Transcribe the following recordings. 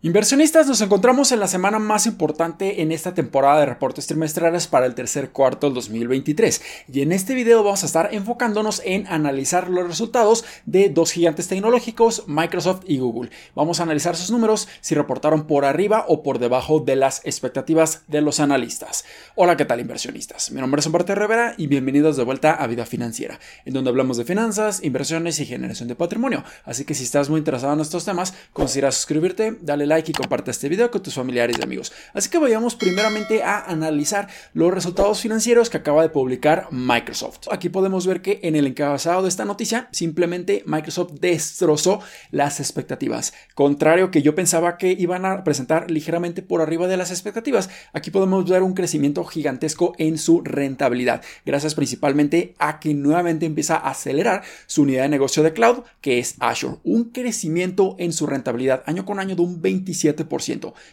Inversionistas, nos encontramos en la semana más importante en esta temporada de reportes trimestrales para el tercer cuarto del 2023 y en este video vamos a estar enfocándonos en analizar los resultados de dos gigantes tecnológicos, Microsoft y Google. Vamos a analizar sus números si reportaron por arriba o por debajo de las expectativas de los analistas. Hola, ¿qué tal inversionistas? Mi nombre es Humberto Rivera y bienvenidos de vuelta a Vida Financiera, en donde hablamos de finanzas, inversiones y generación de patrimonio. Así que si estás muy interesado en estos temas, considera suscribirte, dale like y comparte este video con tus familiares y amigos. Así que vayamos primeramente a analizar los resultados financieros que acaba de publicar Microsoft. Aquí podemos ver que en el encabezado de esta noticia simplemente Microsoft destrozó las expectativas. Contrario que yo pensaba que iban a presentar ligeramente por arriba de las expectativas, aquí podemos ver un crecimiento gigantesco en su rentabilidad, gracias principalmente a que nuevamente empieza a acelerar su unidad de negocio de cloud, que es Azure. Un crecimiento en su rentabilidad año con año de un 27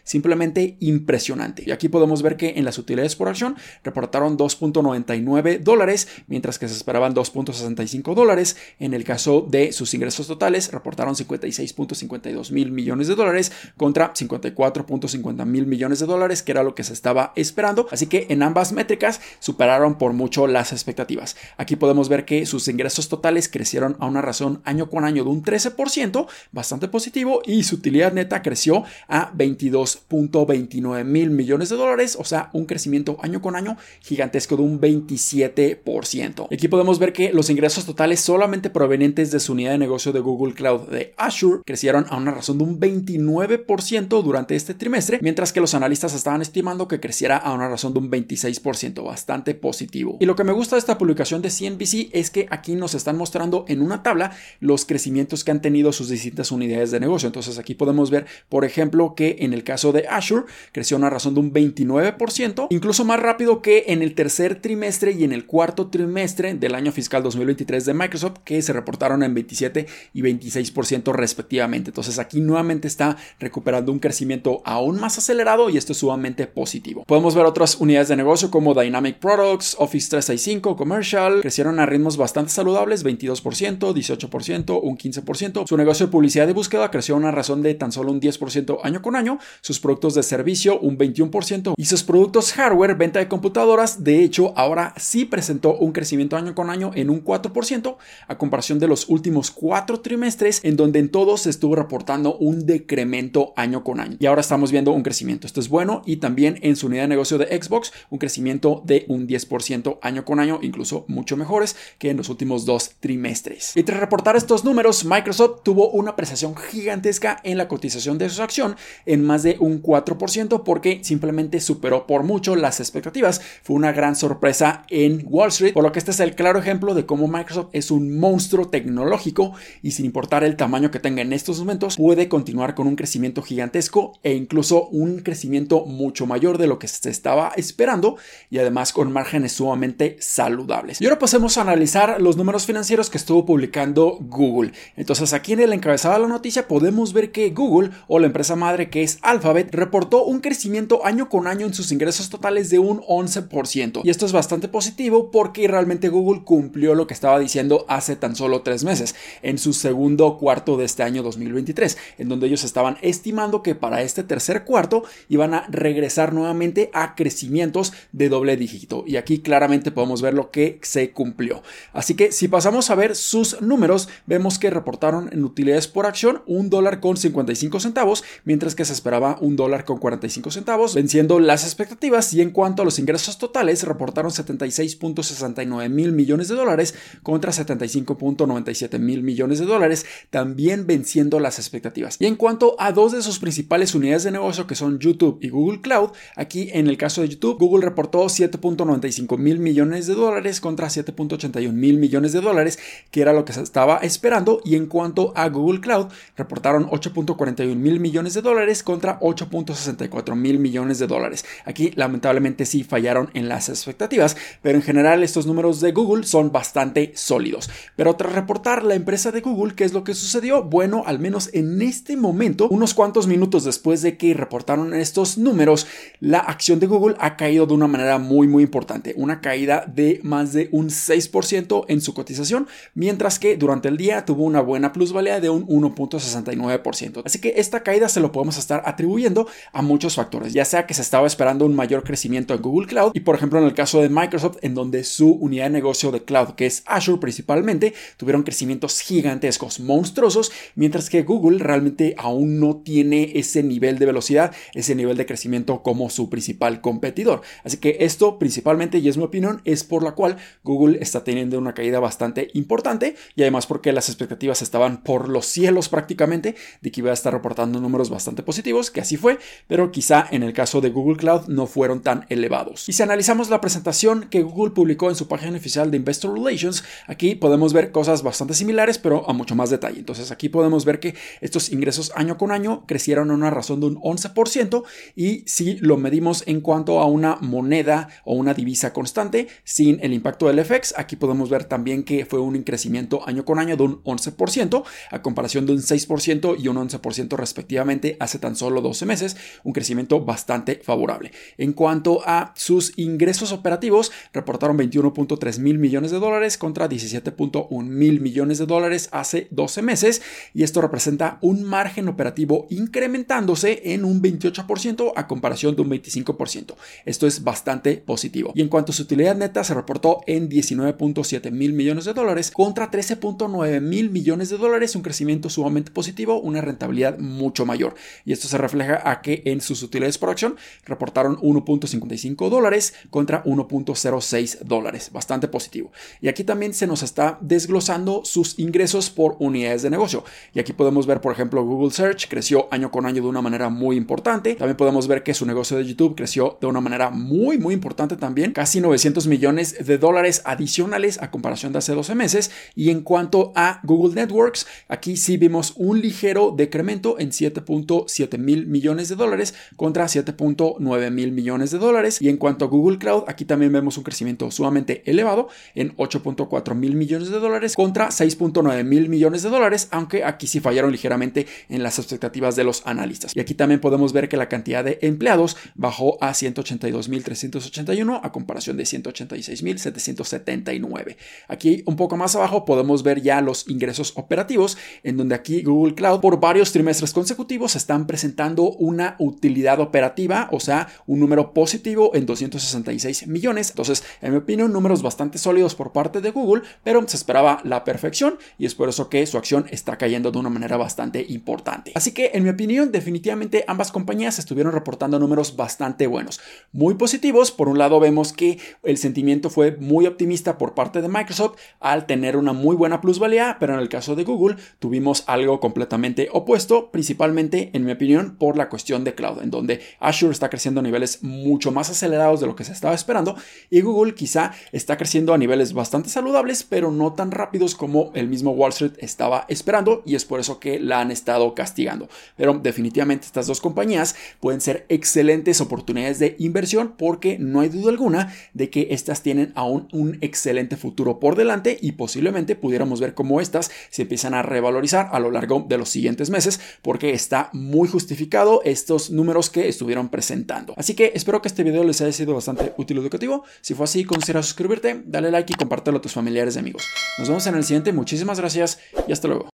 Simplemente impresionante. Y aquí podemos ver que en las utilidades por acción reportaron 2.99 dólares, mientras que se esperaban 2.65 dólares. En el caso de sus ingresos totales, reportaron 56.52 mil millones de dólares contra 54.50 mil millones de dólares, que era lo que se estaba esperando. Así que en ambas métricas superaron por mucho las expectativas. Aquí podemos ver que sus ingresos totales crecieron a una razón año con año de un 13%, bastante positivo, y su utilidad neta creció a 22.29 mil millones de dólares, o sea, un crecimiento año con año gigantesco de un 27%. Aquí podemos ver que los ingresos totales solamente provenientes de su unidad de negocio de Google Cloud de Azure crecieron a una razón de un 29% durante este trimestre, mientras que los analistas estaban estimando que creciera a una razón de un 26%, bastante positivo. Y lo que me gusta de esta publicación de CNBC es que aquí nos están mostrando en una tabla los crecimientos que han tenido sus distintas unidades de negocio. Entonces aquí podemos ver, por ejemplo, que en el caso de Azure creció una razón de un 29%, incluso más rápido que en el tercer trimestre y en el cuarto trimestre del año fiscal 2023 de Microsoft, que se reportaron en 27 y 26% respectivamente. Entonces aquí nuevamente está recuperando un crecimiento aún más acelerado y esto es sumamente positivo. Podemos ver otras unidades de negocio como Dynamic Products, Office 365, Commercial, crecieron a ritmos bastante saludables, 22%, 18%, un 15%. Su negocio de publicidad y búsqueda creció a una razón de tan solo un 10% año con año, sus productos de servicio un 21% y sus productos hardware, venta de computadoras, de hecho ahora sí presentó un crecimiento año con año en un 4% a comparación de los últimos cuatro trimestres en donde en todos se estuvo reportando un decremento año con año. Y ahora estamos viendo un crecimiento. Esto es bueno y también en su unidad de negocio de Xbox un crecimiento de un 10% año con año, incluso mucho mejores que en los últimos dos trimestres. Y tras reportar estos números, Microsoft tuvo una apreciación gigantesca en la cotización de sus acciones en más de un 4% porque simplemente superó por mucho las expectativas. Fue una gran sorpresa en Wall Street, por lo que este es el claro ejemplo de cómo Microsoft es un monstruo tecnológico y sin importar el tamaño que tenga en estos momentos, puede continuar con un crecimiento gigantesco e incluso un crecimiento mucho mayor de lo que se estaba esperando y además con márgenes sumamente saludables. Y ahora pasemos a analizar los números financieros que estuvo publicando Google. Entonces aquí en el encabezado de la noticia podemos ver que Google o la empresa madre que es Alphabet reportó un crecimiento año con año en sus ingresos totales de un 11%. Y esto es bastante positivo porque realmente Google cumplió lo que estaba diciendo hace tan solo tres meses, en su segundo cuarto de este año 2023, en donde ellos estaban estimando que para este tercer cuarto iban a regresar nuevamente a crecimientos de doble dígito. Y aquí claramente podemos ver lo que se cumplió. Así que si pasamos a ver sus números, vemos que reportaron en utilidades por acción un dólar con 55 centavos, mientras que se esperaba un dólar con 45 centavos, venciendo las expectativas y en cuanto a los ingresos totales reportaron 76.69 mil millones de dólares contra 75.97 mil millones de dólares, también venciendo las expectativas. Y en cuanto a dos de sus principales unidades de negocio que son YouTube y Google Cloud, aquí en el caso de YouTube, Google reportó 7.95 mil millones de dólares contra 7.81 mil millones de dólares, que era lo que se estaba esperando, y en cuanto a Google Cloud, reportaron 8.41 mil millones de dólares contra 8.64 mil millones de dólares. Aquí lamentablemente sí fallaron en las expectativas, pero en general estos números de Google son bastante sólidos. Pero tras reportar la empresa de Google, ¿qué es lo que sucedió? Bueno, al menos en este momento, unos cuantos minutos después de que reportaron estos números, la acción de Google ha caído de una manera muy muy importante, una caída de más de un 6% en su cotización, mientras que durante el día tuvo una buena plusvalía de un 1.69%. Así que esta caída se lo podemos estar atribuyendo a muchos factores, ya sea que se estaba esperando un mayor crecimiento en Google Cloud y por ejemplo en el caso de Microsoft en donde su unidad de negocio de cloud, que es Azure principalmente, tuvieron crecimientos gigantescos, monstruosos, mientras que Google realmente aún no tiene ese nivel de velocidad, ese nivel de crecimiento como su principal competidor. Así que esto principalmente, y es mi opinión, es por la cual Google está teniendo una caída bastante importante y además porque las expectativas estaban por los cielos prácticamente de que iba a estar reportando números bastante positivos, que así fue, pero quizá en el caso de Google Cloud no fueron tan elevados. Y si analizamos la presentación que Google publicó en su página oficial de Investor Relations, aquí podemos ver cosas bastante similares, pero a mucho más detalle. Entonces aquí podemos ver que estos ingresos año con año crecieron a una razón de un 11% y si lo medimos en cuanto a una moneda o una divisa constante sin el impacto del FX, aquí podemos ver también que fue un crecimiento año con año de un 11% a comparación de un 6% y un 11% respectivamente hace tan solo 12 meses, un crecimiento bastante favorable. En cuanto a sus ingresos operativos, reportaron 21.3 mil millones de dólares contra 17.1 mil millones de dólares hace 12 meses y esto representa un margen operativo incrementándose en un 28% a comparación de un 25%. Esto es bastante positivo. Y en cuanto a su utilidad neta, se reportó en 19.7 mil millones de dólares contra 13.9 mil millones de dólares, un crecimiento sumamente positivo, una rentabilidad mucho mayor. Y esto se refleja a que en sus utilidades por acción reportaron 1.55 dólares contra 1.06 dólares, bastante positivo. Y aquí también se nos está desglosando sus ingresos por unidades de negocio. Y aquí podemos ver, por ejemplo, Google Search creció año con año de una manera muy importante. También podemos ver que su negocio de YouTube creció de una manera muy, muy importante también, casi 900 millones de dólares adicionales a comparación de hace 12 meses. Y en cuanto a Google Networks, aquí sí vimos un ligero decremento en 7.7 mil millones de dólares contra 7.9 mil millones de dólares. Y en cuanto a Google Cloud, aquí también vemos un crecimiento sumamente elevado en 8.4 mil millones de dólares contra 6.9 mil millones de dólares, aunque aquí sí fallaron ligeramente en las expectativas de los analistas. Y aquí también podemos ver que la cantidad de empleados bajó a 182.381 a comparación de 186.779. Aquí un poco más abajo podemos ver ya los ingresos operativos, en donde aquí Google Cloud por varios trimestres consecutivos están presentando una utilidad operativa, o sea, un número positivo en 266 millones. Entonces, en mi opinión, números bastante sólidos por parte de Google, pero se esperaba la perfección y es por eso que su acción está cayendo de una manera bastante importante. Así que, en mi opinión, definitivamente ambas compañías estuvieron reportando números bastante buenos, muy positivos. Por un lado, vemos que el sentimiento fue muy optimista por parte de Microsoft al tener una muy buena plusvalía, pero en el caso de Google tuvimos algo completamente opuesto, en mi opinión, por la cuestión de cloud, en donde Azure está creciendo a niveles mucho más acelerados de lo que se estaba esperando y Google quizá está creciendo a niveles bastante saludables, pero no tan rápidos como el mismo Wall Street estaba esperando y es por eso que la han estado castigando. Pero definitivamente estas dos compañías pueden ser excelentes oportunidades de inversión porque no hay duda alguna de que estas tienen aún un excelente futuro por delante y posiblemente pudiéramos ver cómo estas se empiezan a revalorizar a lo largo de los siguientes meses porque está muy justificado estos números que estuvieron presentando. Así que espero que este video les haya sido bastante útil y educativo. Si fue así, considera suscribirte, dale like y compártelo a tus familiares y amigos. Nos vemos en el siguiente, muchísimas gracias y hasta luego.